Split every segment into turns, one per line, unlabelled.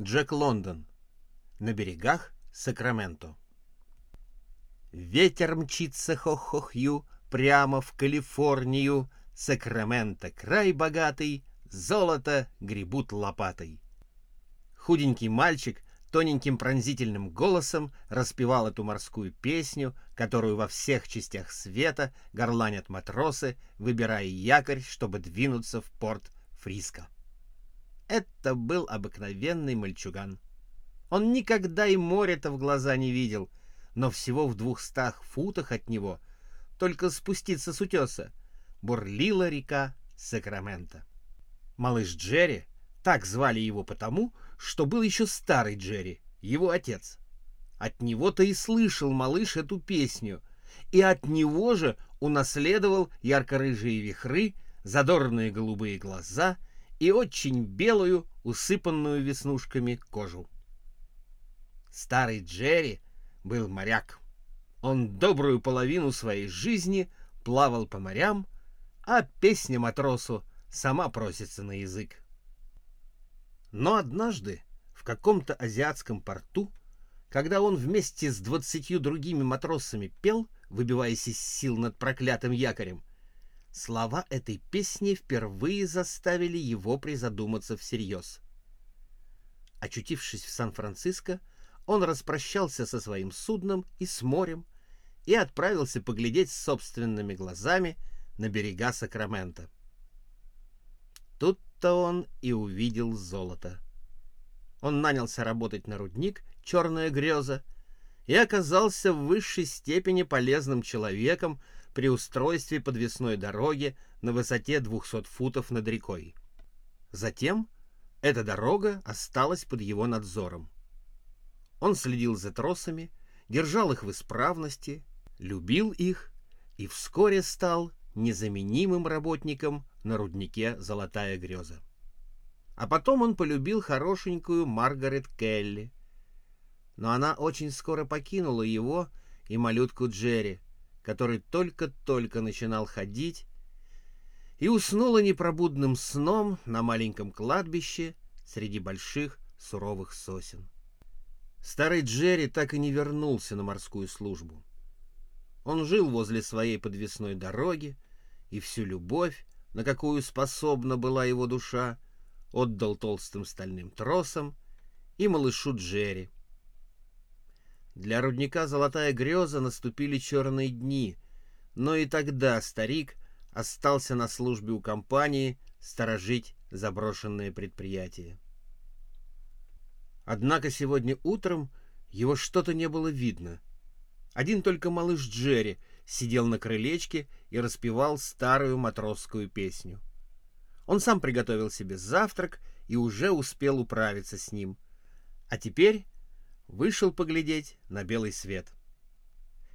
Джек Лондон. На берегах Сакраменто. Ветер мчится хох-хох-ю прямо в Калифорнию. Сакраменто край богатый, золото гребут лопатой. Худенький мальчик тоненьким пронзительным голосом распевал эту морскую песню, которую во всех частях света горланят матросы, выбирая якорь, чтобы двинуться в порт Фриско. Это был обыкновенный мальчуган. Он никогда и море-то в глаза не видел, но всего в двухстах футах от него, только спуститься с утеса, бурлила река Сакраменто. Малыш Джерри, так звали его потому, что был еще старый Джерри, его отец. От него-то и слышал малыш эту песню, и от него же унаследовал ярко-рыжие вихры, задорные голубые глаза и очень белую, усыпанную веснушками кожу. Старый Джерри был моряк. Он добрую половину своей жизни плавал по морям, а песня матросу сама просится на язык. Но однажды в каком-то азиатском порту, когда он вместе с двадцатью другими матросами пел, выбиваясь из сил над проклятым якорем, слова этой песни впервые заставили его призадуматься всерьез. Очутившись в Сан-Франциско, он распрощался со своим судном и с морем и отправился поглядеть собственными глазами на берега Сакрамента. Тут-то он и увидел золото. Он нанялся работать на рудник «Черная греза» и оказался в высшей степени полезным человеком при устройстве подвесной дороги на высоте 200 футов над рекой. Затем эта дорога осталась под его надзором. Он следил за тросами, держал их в исправности, любил их и вскоре стал незаменимым работником на руднике «Золотая греза». А потом он полюбил хорошенькую Маргарет Келли. Но она очень скоро покинула его и малютку Джерри, который только-только начинал ходить, и уснула непробудным сном на маленьком кладбище среди больших суровых сосен. Старый Джерри так и не вернулся на морскую службу. Он жил возле своей подвесной дороги, и всю любовь, на какую способна была его душа, отдал толстым стальным тросам и малышу Джерри. Для рудника «Золотая греза» наступили черные дни, но и тогда старик остался на службе у компании сторожить заброшенное предприятие. Однако сегодня утром его что-то не было видно. Один только малыш Джерри сидел на крылечке и распевал старую матросскую песню. Он сам приготовил себе завтрак и уже успел управиться с ним. А теперь вышел поглядеть на белый свет.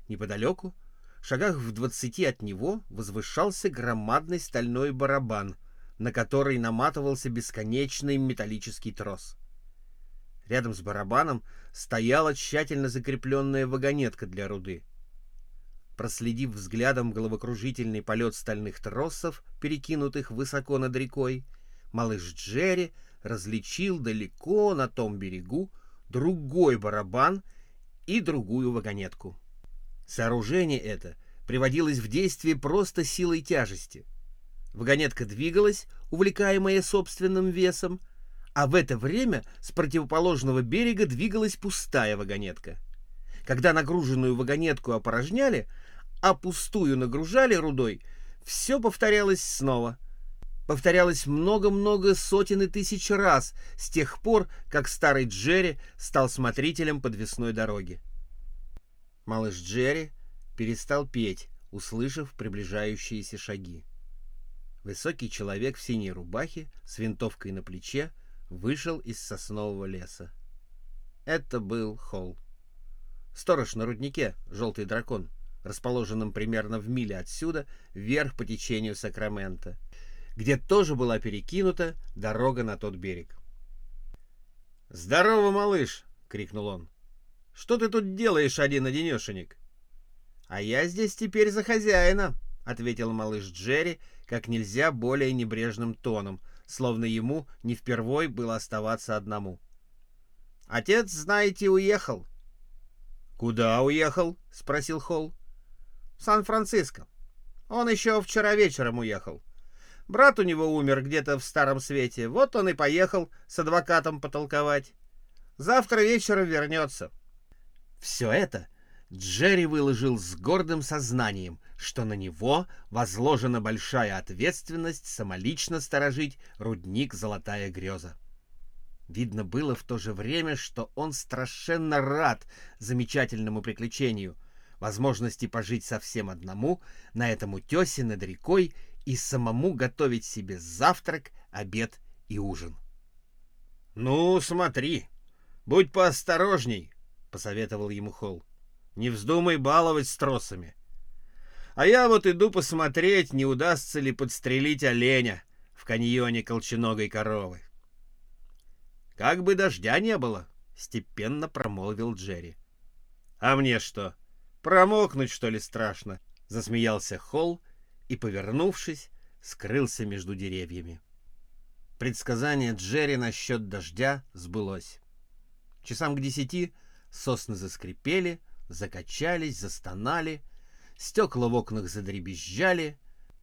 Неподалеку, шагах в двадцати от него, возвышался громадный стальной барабан, на который наматывался бесконечный металлический трос. Рядом с барабаном стояла тщательно закрепленная вагонетка для руды. Проследив взглядом головокружительный полет стальных тросов, перекинутых высоко над рекой, малыш Джерри различил далеко на том берегу другой барабан и другую вагонетку. Сооружение это приводилось в действие просто силой тяжести. Вагонетка двигалась, увлекаемая собственным весом, а в это время с противоположного берега двигалась пустая вагонетка. Когда нагруженную вагонетку опорожняли, а пустую нагружали рудой, все повторялось снова. Повторялось много-много сотен и тысяч раз с тех пор, как старый Джерри стал смотрителем подвесной дороги. Малыш Джерри перестал петь, услышав приближающиеся шаги. Высокий человек в синей рубахе с винтовкой на плече вышел из соснового леса. Это был Холл. Сторож на руднике, желтый дракон — расположенном примерно в миле отсюда, вверх по течению Сакрамента, где тоже была перекинута дорога на тот берег. «Здорово, малыш!» — крикнул он. «Что ты тут делаешь один-одинешенек?» «А я здесь теперь за хозяина», — ответил малыш Джерри как нельзя более небрежным тоном, словно ему не впервой было оставаться одному. Отец, знаете, уехал. Куда уехал? спросил Холл. В Сан-Франциско. Он еще вчера вечером уехал. Брат у него умер где-то в Старом Свете. Вот он и поехал с адвокатом потолковать. Завтра вечером вернется. Все это Джерри выложил с гордым сознанием, что на него возложена большая ответственность самолично сторожить рудник «Золотая греза». Видно было в то же время, что он страшенно рад замечательному приключению, возможности пожить совсем одному на этом утесе над рекой и самому готовить себе завтрак, обед и ужин. «Ну, смотри, будь поосторожней», — посоветовал ему Холл. «Не вздумай баловать с тросами. А я вот иду посмотреть, не удастся ли подстрелить оленя в каньоне колченогой коровы». «Как бы дождя не было», — степенно промолвил Джерри. «А мне что, промокнуть, что ли, страшно?» — засмеялся Холл и, повернувшись, скрылся между деревьями. Предсказание Джерри насчет дождя сбылось. Часам к десяти сосны заскрипели, закачались, застонали, стекла в окнах задребезжали,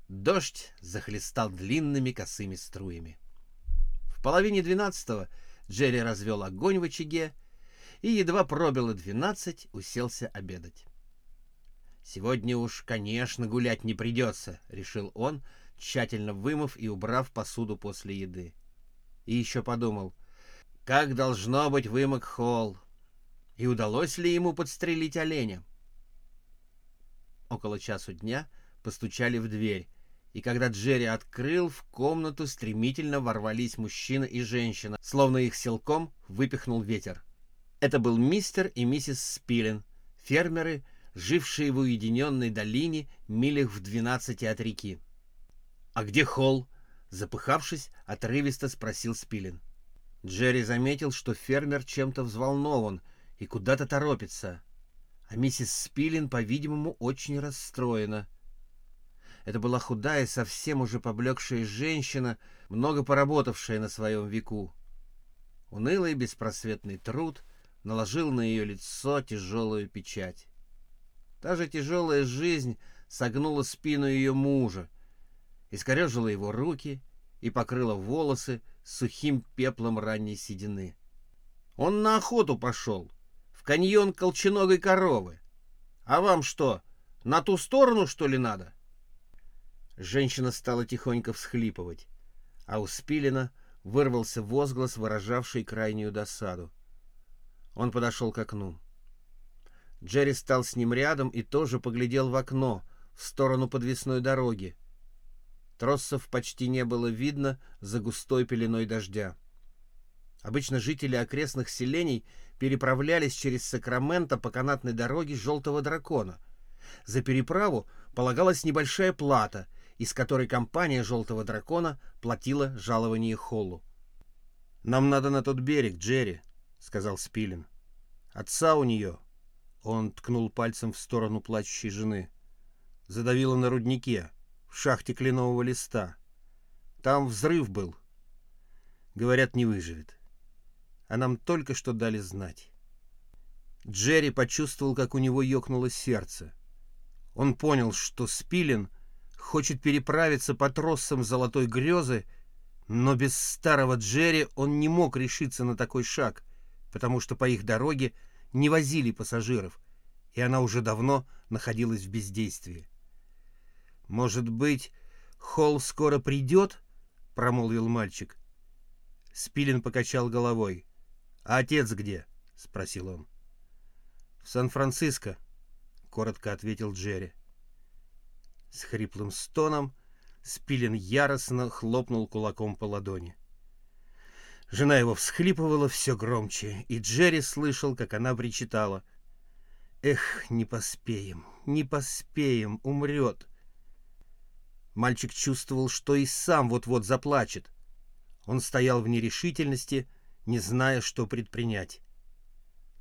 дождь захлестал длинными косыми струями. В половине двенадцатого Джерри развел огонь в очаге и едва пробило двенадцать, уселся обедать. «Сегодня уж, конечно, гулять не придется», — решил он, тщательно вымыв и убрав посуду после еды. И еще подумал, как должно быть вымок холл, и удалось ли ему подстрелить оленя. Около часу дня постучали в дверь, и когда Джерри открыл, в комнату стремительно ворвались мужчина и женщина, словно их силком выпихнул ветер. Это был мистер и миссис Спилен, фермеры, жившие в уединенной долине милях в двенадцати от реки. «А где Холл?» — запыхавшись, отрывисто спросил Спилин. Джерри заметил, что фермер чем-то взволнован и куда-то торопится, а миссис Спилин, по-видимому, очень расстроена. Это была худая, совсем уже поблекшая женщина, много поработавшая на своем веку. Унылый беспросветный труд наложил на ее лицо тяжелую печать. Та же тяжелая жизнь согнула спину ее мужа, искорежила его руки и покрыла волосы сухим пеплом ранней седины. Он на охоту пошел, в каньон колченогой коровы. А вам что, на ту сторону, что ли, надо? Женщина стала тихонько всхлипывать, а у Спилина вырвался возглас, выражавший крайнюю досаду. Он подошел к окну. Джерри стал с ним рядом и тоже поглядел в окно, в сторону подвесной дороги. Троссов почти не было видно за густой пеленой дождя. Обычно жители окрестных селений переправлялись через Сакраменто по канатной дороге Желтого Дракона. За переправу полагалась небольшая плата, из которой компания Желтого Дракона платила жалование Холлу. «Нам надо на тот берег, Джерри», — сказал Спилин. «Отца у нее он ткнул пальцем в сторону плачущей жены. Задавило на руднике, в шахте кленового листа. Там взрыв был. Говорят, не выживет. А нам только что дали знать. Джерри почувствовал, как у него ёкнуло сердце. Он понял, что Спилин хочет переправиться по троссам золотой грезы, но без старого Джерри он не мог решиться на такой шаг, потому что по их дороге не возили пассажиров, и она уже давно находилась в бездействии. «Может быть, Холл скоро придет?» — промолвил мальчик. Спилин покачал головой. «А отец где?» — спросил он. «В Сан-Франциско», — коротко ответил Джерри. С хриплым стоном Спилин яростно хлопнул кулаком по ладони. Жена его всхлипывала все громче, и Джерри слышал, как она причитала. «Эх, не поспеем, не поспеем, умрет!» Мальчик чувствовал, что и сам вот-вот заплачет. Он стоял в нерешительности, не зная, что предпринять.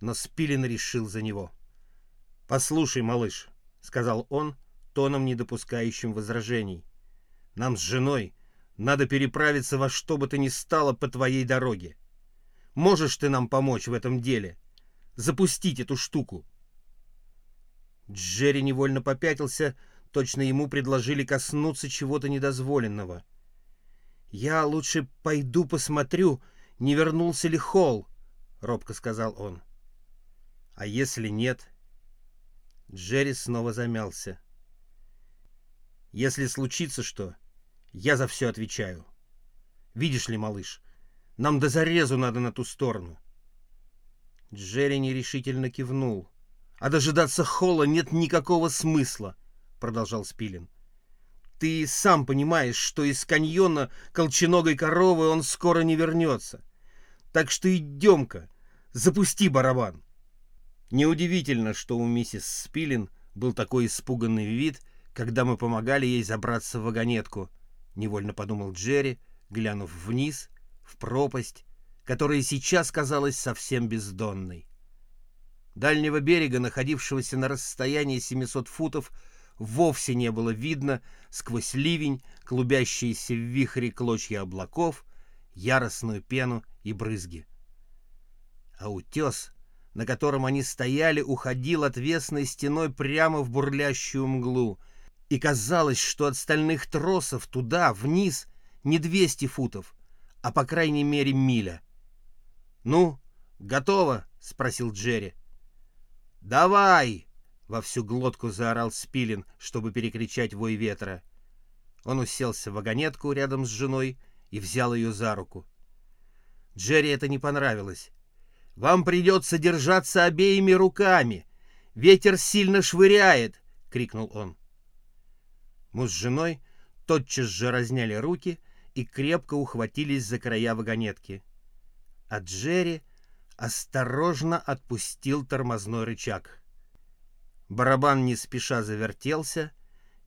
Но Спилин решил за него. «Послушай, малыш», — сказал он, тоном, не допускающим возражений. «Нам с женой надо переправиться во что бы то ни стало по твоей дороге. Можешь ты нам помочь в этом деле? Запустить эту штуку?» Джерри невольно попятился, точно ему предложили коснуться чего-то недозволенного. «Я лучше пойду посмотрю, не вернулся ли Холл», — робко сказал он. «А если нет?» Джерри снова замялся. «Если случится что, я за все отвечаю. Видишь ли, малыш, нам до зарезу надо на ту сторону». Джерри нерешительно кивнул. «А дожидаться Холла нет никакого смысла», — продолжал Спилин. «Ты сам понимаешь, что из каньона колченогой коровы он скоро не вернется. Так что идем-ка, запусти барабан». Неудивительно, что у миссис Спилин был такой испуганный вид, когда мы помогали ей забраться в вагонетку, невольно подумал Джерри, глянув вниз, в пропасть, которая сейчас казалась совсем бездонной. Дальнего берега, находившегося на расстоянии 700 футов, вовсе не было видно сквозь ливень, клубящиеся в вихре клочья облаков, яростную пену и брызги. А утес — на котором они стояли, уходил отвесной стеной прямо в бурлящую мглу. И казалось, что от стальных тросов туда, вниз, не 200 футов, а по крайней мере миля. «Ну, готово?» — спросил Джерри. «Давай!» — во всю глотку заорал Спилин, чтобы перекричать вой ветра. Он уселся в вагонетку рядом с женой и взял ее за руку. Джерри это не понравилось. Вам придется держаться обеими руками. Ветер сильно швыряет!» — крикнул он. Мы с женой тотчас же разняли руки и крепко ухватились за края вагонетки. А Джерри осторожно отпустил тормозной рычаг. Барабан не спеша завертелся,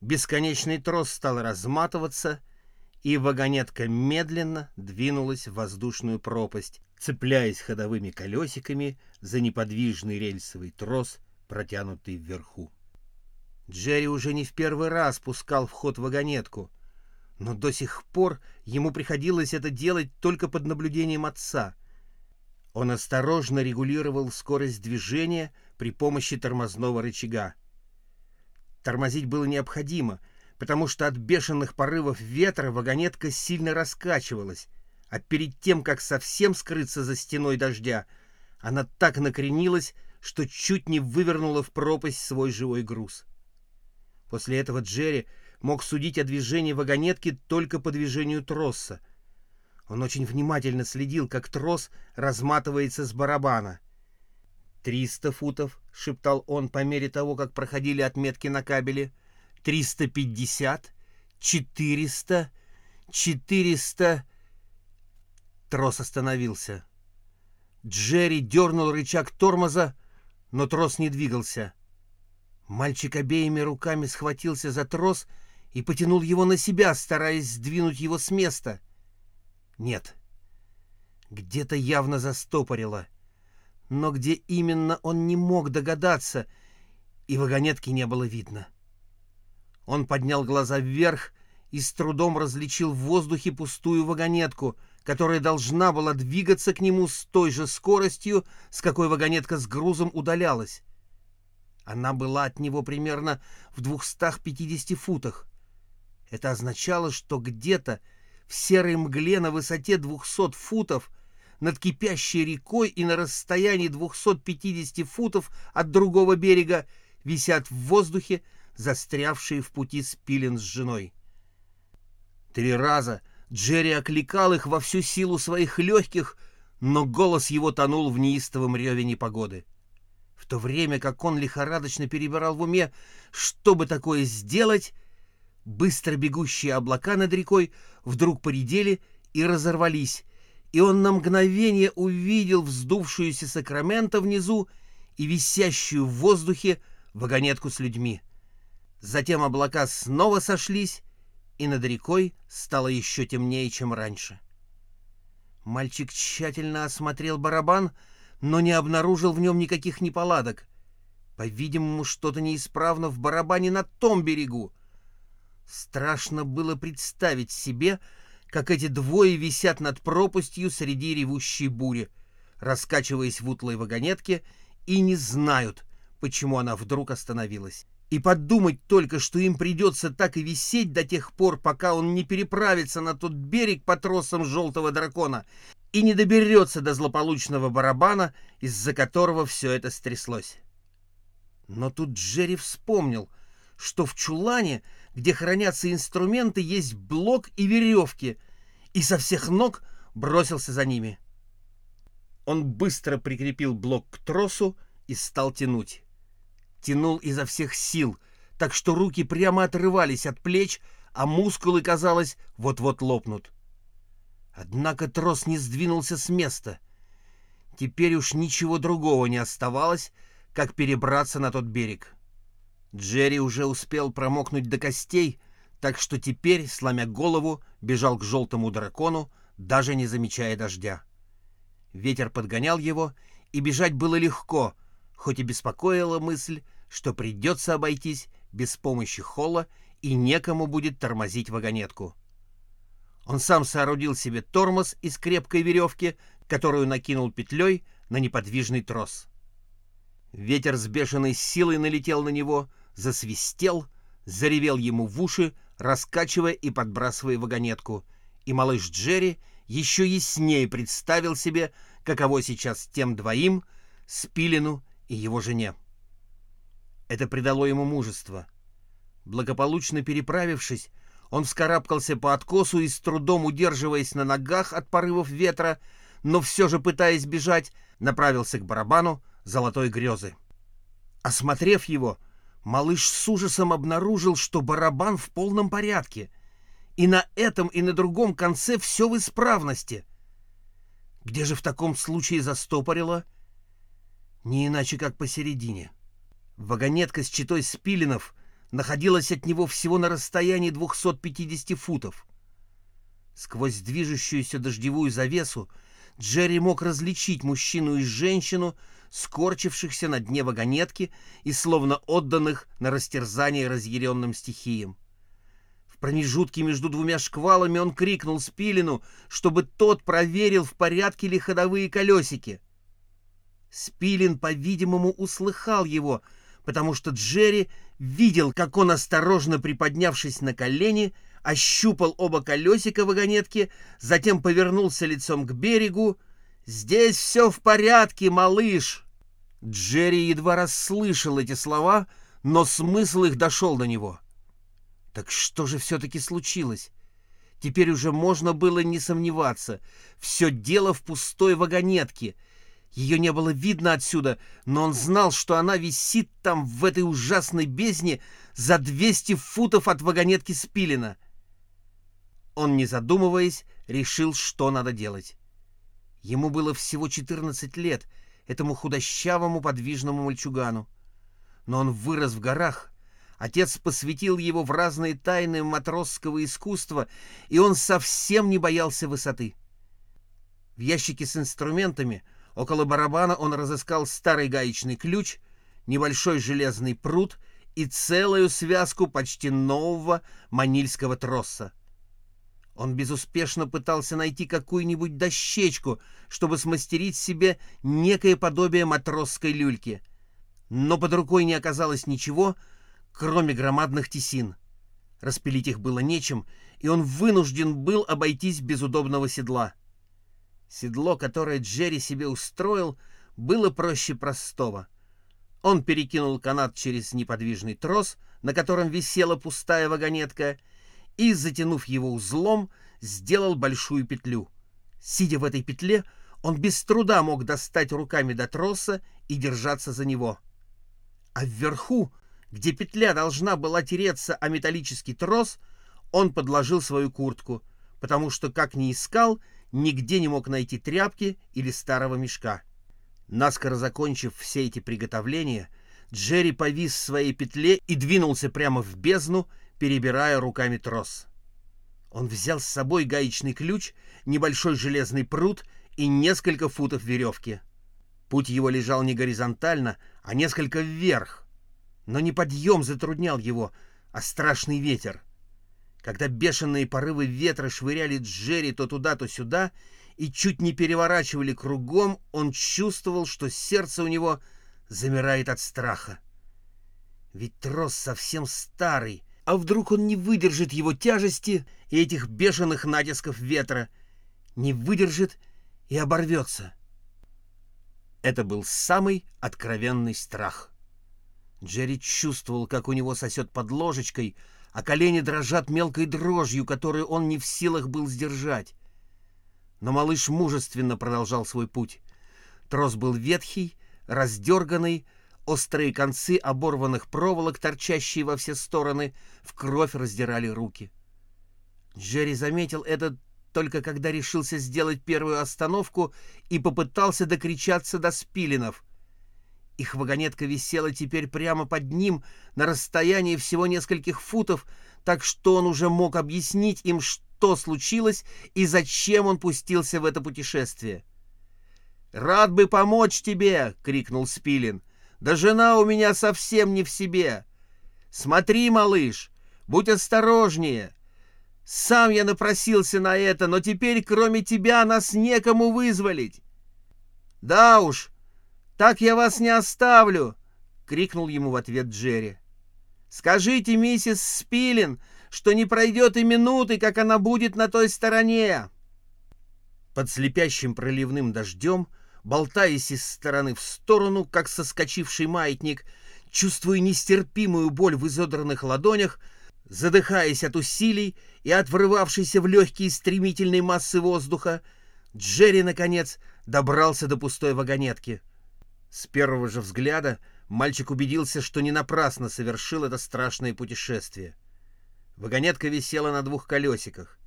бесконечный трос стал разматываться, и вагонетка медленно двинулась в воздушную пропасть, цепляясь ходовыми колесиками за неподвижный рельсовый трос, протянутый вверху. Джерри уже не в первый раз пускал в ход вагонетку, но до сих пор ему приходилось это делать только под наблюдением отца. Он осторожно регулировал скорость движения при помощи тормозного рычага. Тормозить было необходимо, потому что от бешеных порывов ветра вагонетка сильно раскачивалась, а перед тем, как совсем скрыться за стеной дождя, она так накренилась, что чуть не вывернула в пропасть свой живой груз. После этого Джерри мог судить о движении вагонетки только по движению троса. Он очень внимательно следил, как трос разматывается с барабана. «Триста футов», — шептал он по мере того, как проходили отметки на кабеле. «Триста пятьдесят, четыреста, четыреста...» Трос остановился. Джерри дернул рычаг тормоза, но трос не двигался. Мальчик обеими руками схватился за трос и потянул его на себя, стараясь сдвинуть его с места. Нет. Где-то явно застопорило. Но где именно он не мог догадаться, и вагонетки не было видно. Он поднял глаза вверх и с трудом различил в воздухе пустую вагонетку — которая должна была двигаться к нему с той же скоростью, с какой вагонетка с грузом удалялась. Она была от него примерно в 250 футах. Это означало, что где-то в серой мгле на высоте 200 футов над кипящей рекой и на расстоянии 250 футов от другого берега висят в воздухе застрявшие в пути спилен с женой. Три раза — Джерри окликал их во всю силу своих легких, но голос его тонул в неистовом реве непогоды. В то время как он лихорадочно перебирал в уме, что бы такое сделать, быстро бегущие облака над рекой вдруг поредели и разорвались, и он на мгновение увидел вздувшуюся Сакраменто внизу и висящую в воздухе вагонетку с людьми. Затем облака снова сошлись, и над рекой стало еще темнее, чем раньше. Мальчик тщательно осмотрел барабан, но не обнаружил в нем никаких неполадок. По-видимому, что-то неисправно в барабане на том берегу. Страшно было представить себе, как эти двое висят над пропастью среди ревущей бури. раскачиваясь в утлой вагонетке, и не знают, почему она вдруг остановилась. И подумать только, что им придется так и висеть до тех пор, пока он не переправится на тот берег по тросам желтого дракона и не доберется до злополучного барабана, из-за которого все это стряслось. Но тут Джерри вспомнил, что в чулане, где хранятся инструменты, есть блок и веревки, и со всех ног бросился за ними. Он быстро прикрепил блок к тросу и стал тянуть тянул изо всех сил, так что руки прямо отрывались от плеч, а мускулы, казалось, вот-вот лопнут. Однако трос не сдвинулся с места. Теперь уж ничего другого не оставалось, как перебраться на тот берег. Джерри уже успел промокнуть до костей, так что теперь, сломя голову, бежал к желтому дракону, даже не замечая дождя. Ветер подгонял его, и бежать было легко, хоть и беспокоила мысль, что придется обойтись без помощи Холла и некому будет тормозить вагонетку. Он сам соорудил себе тормоз из крепкой веревки, которую накинул петлей на неподвижный трос. Ветер с бешеной силой налетел на него, засвистел, заревел ему в уши, раскачивая и подбрасывая вагонетку, и малыш Джерри еще яснее представил себе, каково сейчас тем двоим, Спилину и его жене. Это придало ему мужество. Благополучно переправившись, он вскарабкался по откосу и, с трудом удерживаясь на ногах от порывов ветра, но все же пытаясь бежать, направился к барабану золотой грезы. Осмотрев его, малыш с ужасом обнаружил, что барабан в полном порядке, и на этом и на другом конце все в исправности. Где же в таком случае застопорило? Не иначе, как посередине. — Вагонетка с читой спилинов находилась от него всего на расстоянии 250 футов. Сквозь движущуюся дождевую завесу Джерри мог различить мужчину и женщину, скорчившихся на дне вагонетки и словно отданных на растерзание разъяренным стихиям. В промежутке между двумя шквалами он крикнул Спилину, чтобы тот проверил, в порядке ли ходовые колесики. Спилин, по-видимому, услыхал его — потому что Джерри видел, как он, осторожно приподнявшись на колени, ощупал оба колесика вагонетки, затем повернулся лицом к берегу. «Здесь все в порядке, малыш!» Джерри едва расслышал эти слова, но смысл их дошел до него. Так что же все-таки случилось? Теперь уже можно было не сомневаться. Все дело в пустой вагонетке — ее не было видно отсюда, но он знал, что она висит там, в этой ужасной бездне, за 200 футов от вагонетки Спилина. Он, не задумываясь, решил, что надо делать. Ему было всего 14 лет, этому худощавому подвижному мальчугану. Но он вырос в горах. Отец посвятил его в разные тайны матросского искусства, и он совсем не боялся высоты. В ящике с инструментами — Около барабана он разыскал старый гаечный ключ, небольшой железный пруд и целую связку почти нового манильского троса. Он безуспешно пытался найти какую-нибудь дощечку, чтобы смастерить себе некое подобие матросской люльки. Но под рукой не оказалось ничего, кроме громадных тесин. Распилить их было нечем, и он вынужден был обойтись без удобного седла. Седло, которое Джерри себе устроил, было проще простого. Он перекинул канат через неподвижный трос, на котором висела пустая вагонетка, и, затянув его узлом, сделал большую петлю. Сидя в этой петле, он без труда мог достать руками до троса и держаться за него. А вверху, где петля должна была тереться о металлический трос, он подложил свою куртку, потому что, как ни искал, нигде не мог найти тряпки или старого мешка. Наскоро закончив все эти приготовления, Джерри повис в своей петле и двинулся прямо в бездну, перебирая руками трос. Он взял с собой гаечный ключ, небольшой железный пруд и несколько футов веревки. Путь его лежал не горизонтально, а несколько вверх. Но не подъем затруднял его, а страшный ветер — когда бешеные порывы ветра швыряли Джерри то туда, то сюда, и чуть не переворачивали кругом, он чувствовал, что сердце у него замирает от страха. Ведь трос совсем старый, а вдруг он не выдержит его тяжести и этих бешеных натисков ветра, не выдержит и оборвется. Это был самый откровенный страх. Джерри чувствовал, как у него сосет под ложечкой, а колени дрожат мелкой дрожью, которую он не в силах был сдержать. Но малыш мужественно продолжал свой путь. Трос был ветхий, раздерганный, острые концы оборванных проволок, торчащие во все стороны, в кровь раздирали руки. Джерри заметил это только когда решился сделать первую остановку и попытался докричаться до спилинов — их вагонетка висела теперь прямо под ним на расстоянии всего нескольких футов, так что он уже мог объяснить им, что случилось и зачем он пустился в это путешествие. «Рад бы помочь тебе!» — крикнул Спилин. «Да жена у меня совсем не в себе! Смотри, малыш, будь осторожнее! Сам я напросился на это, но теперь кроме тебя нас некому вызволить!» «Да уж, «Так я вас не оставлю!» — крикнул ему в ответ Джерри. «Скажите, миссис Спилин, что не пройдет и минуты, как она будет на той стороне!» Под слепящим проливным дождем, болтаясь из стороны в сторону, как соскочивший маятник, чувствуя нестерпимую боль в изодранных ладонях, задыхаясь от усилий и от врывавшейся в легкие стремительной массы воздуха, Джерри, наконец, добрался до пустой вагонетки — с первого же взгляда мальчик убедился, что не напрасно совершил это страшное путешествие. Вагонетка висела на двух колесиках.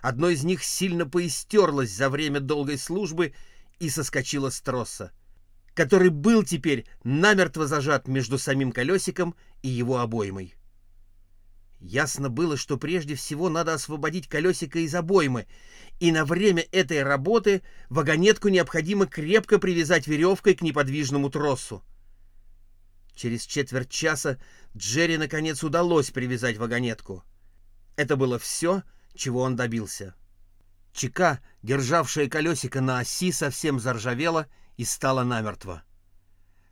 Одно из них сильно поистерлось за время долгой службы и соскочило с троса, который был теперь намертво зажат между самим колесиком и его обоймой. Ясно было, что прежде всего надо освободить колесико из обоймы, и на время этой работы вагонетку необходимо крепко привязать веревкой к неподвижному тросу. Через четверть часа Джерри наконец удалось привязать вагонетку. Это было все, чего он добился. Чека, державшая колесико на оси, совсем заржавела и стала намертво.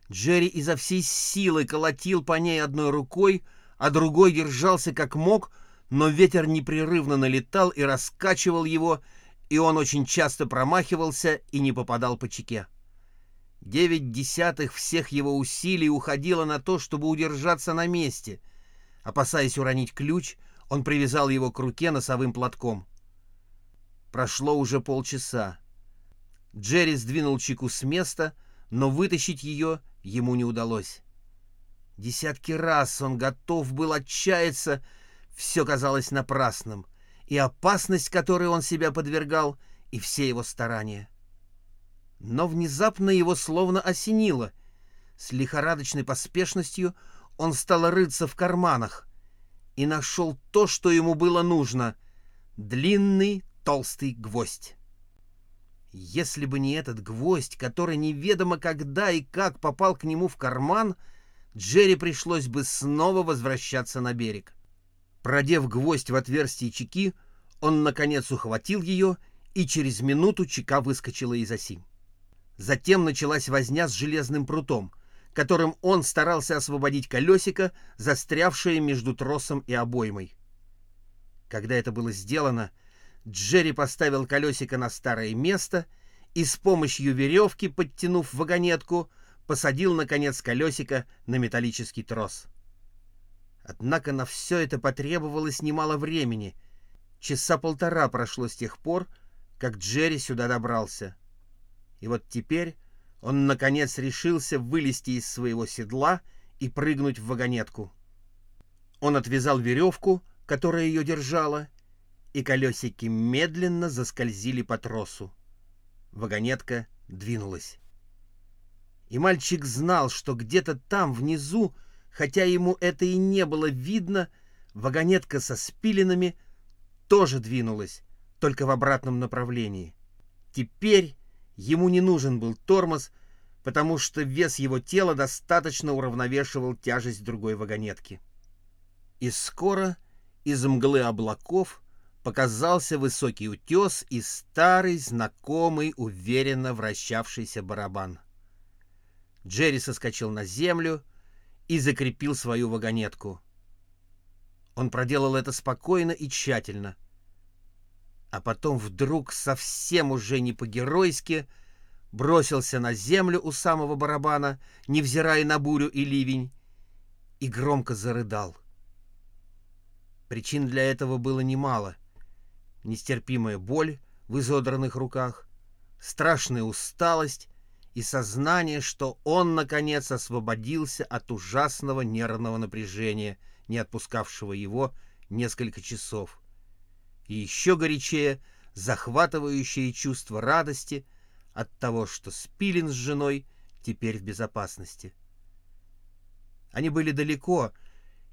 Джерри изо всей силы колотил по ней одной рукой, а другой держался как мог, но ветер непрерывно налетал и раскачивал его, и он очень часто промахивался и не попадал по чеке. Девять десятых всех его усилий уходило на то, чтобы удержаться на месте. Опасаясь уронить ключ, он привязал его к руке носовым платком. Прошло уже полчаса. Джерри сдвинул чеку с места, но вытащить ее ему не удалось. Десятки раз он готов был отчаяться, все казалось напрасным, и опасность, которой он себя подвергал, и все его старания. Но внезапно его словно осенило. С лихорадочной поспешностью он стал рыться в карманах и нашел то, что ему было нужно — длинный толстый гвоздь. Если бы не этот гвоздь, который неведомо когда и как попал к нему в карман — Джерри пришлось бы снова возвращаться на берег. Продев гвоздь в отверстие чеки, он, наконец, ухватил ее, и через минуту чека выскочила из оси. Затем началась возня с железным прутом, которым он старался освободить колесико, застрявшее между тросом и обоймой. Когда это было сделано, Джерри поставил колесико на старое место и с помощью веревки, подтянув вагонетку, посадил, наконец, колесико на металлический трос. Однако на все это потребовалось немало времени. Часа полтора прошло с тех пор, как Джерри сюда добрался. И вот теперь он, наконец, решился вылезти из своего седла и прыгнуть в вагонетку. Он отвязал веревку, которая ее держала, и колесики медленно заскользили по тросу. Вагонетка двинулась. И мальчик знал, что где-то там, внизу, хотя ему это и не было видно, вагонетка со спилинами тоже двинулась, только в обратном направлении. Теперь ему не нужен был тормоз, потому что вес его тела достаточно уравновешивал тяжесть другой вагонетки. И скоро из мглы облаков показался высокий утес и старый, знакомый, уверенно вращавшийся барабан. Джерри соскочил на землю и закрепил свою вагонетку. Он проделал это спокойно и тщательно. А потом вдруг совсем уже не по-геройски бросился на землю у самого барабана, невзирая на бурю и ливень, и громко зарыдал. Причин для этого было немало. Нестерпимая боль в изодранных руках, страшная усталость и сознание, что он, наконец, освободился от ужасного нервного напряжения, не отпускавшего его несколько часов. И еще горячее захватывающее чувство радости от того, что Спилин с женой теперь в безопасности. Они были далеко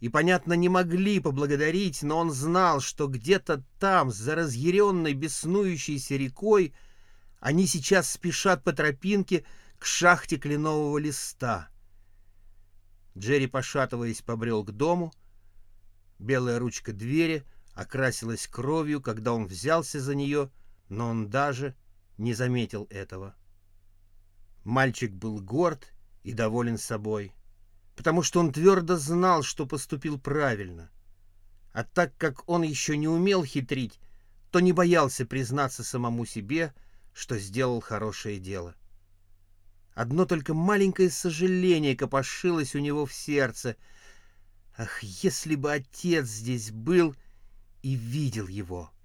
и, понятно, не могли поблагодарить, но он знал, что где-то там, за разъяренной беснующейся рекой, они сейчас спешат по тропинке к шахте кленового листа. Джерри, пошатываясь, побрел к дому. Белая ручка двери окрасилась кровью, когда он взялся за нее, но он даже не заметил этого. Мальчик был горд и доволен собой, потому что он твердо знал, что поступил правильно. А так как он еще не умел хитрить, то не боялся признаться самому себе, что сделал хорошее дело. Одно только маленькое сожаление копошилось у него в сердце. Ах, если бы отец здесь был и видел его! —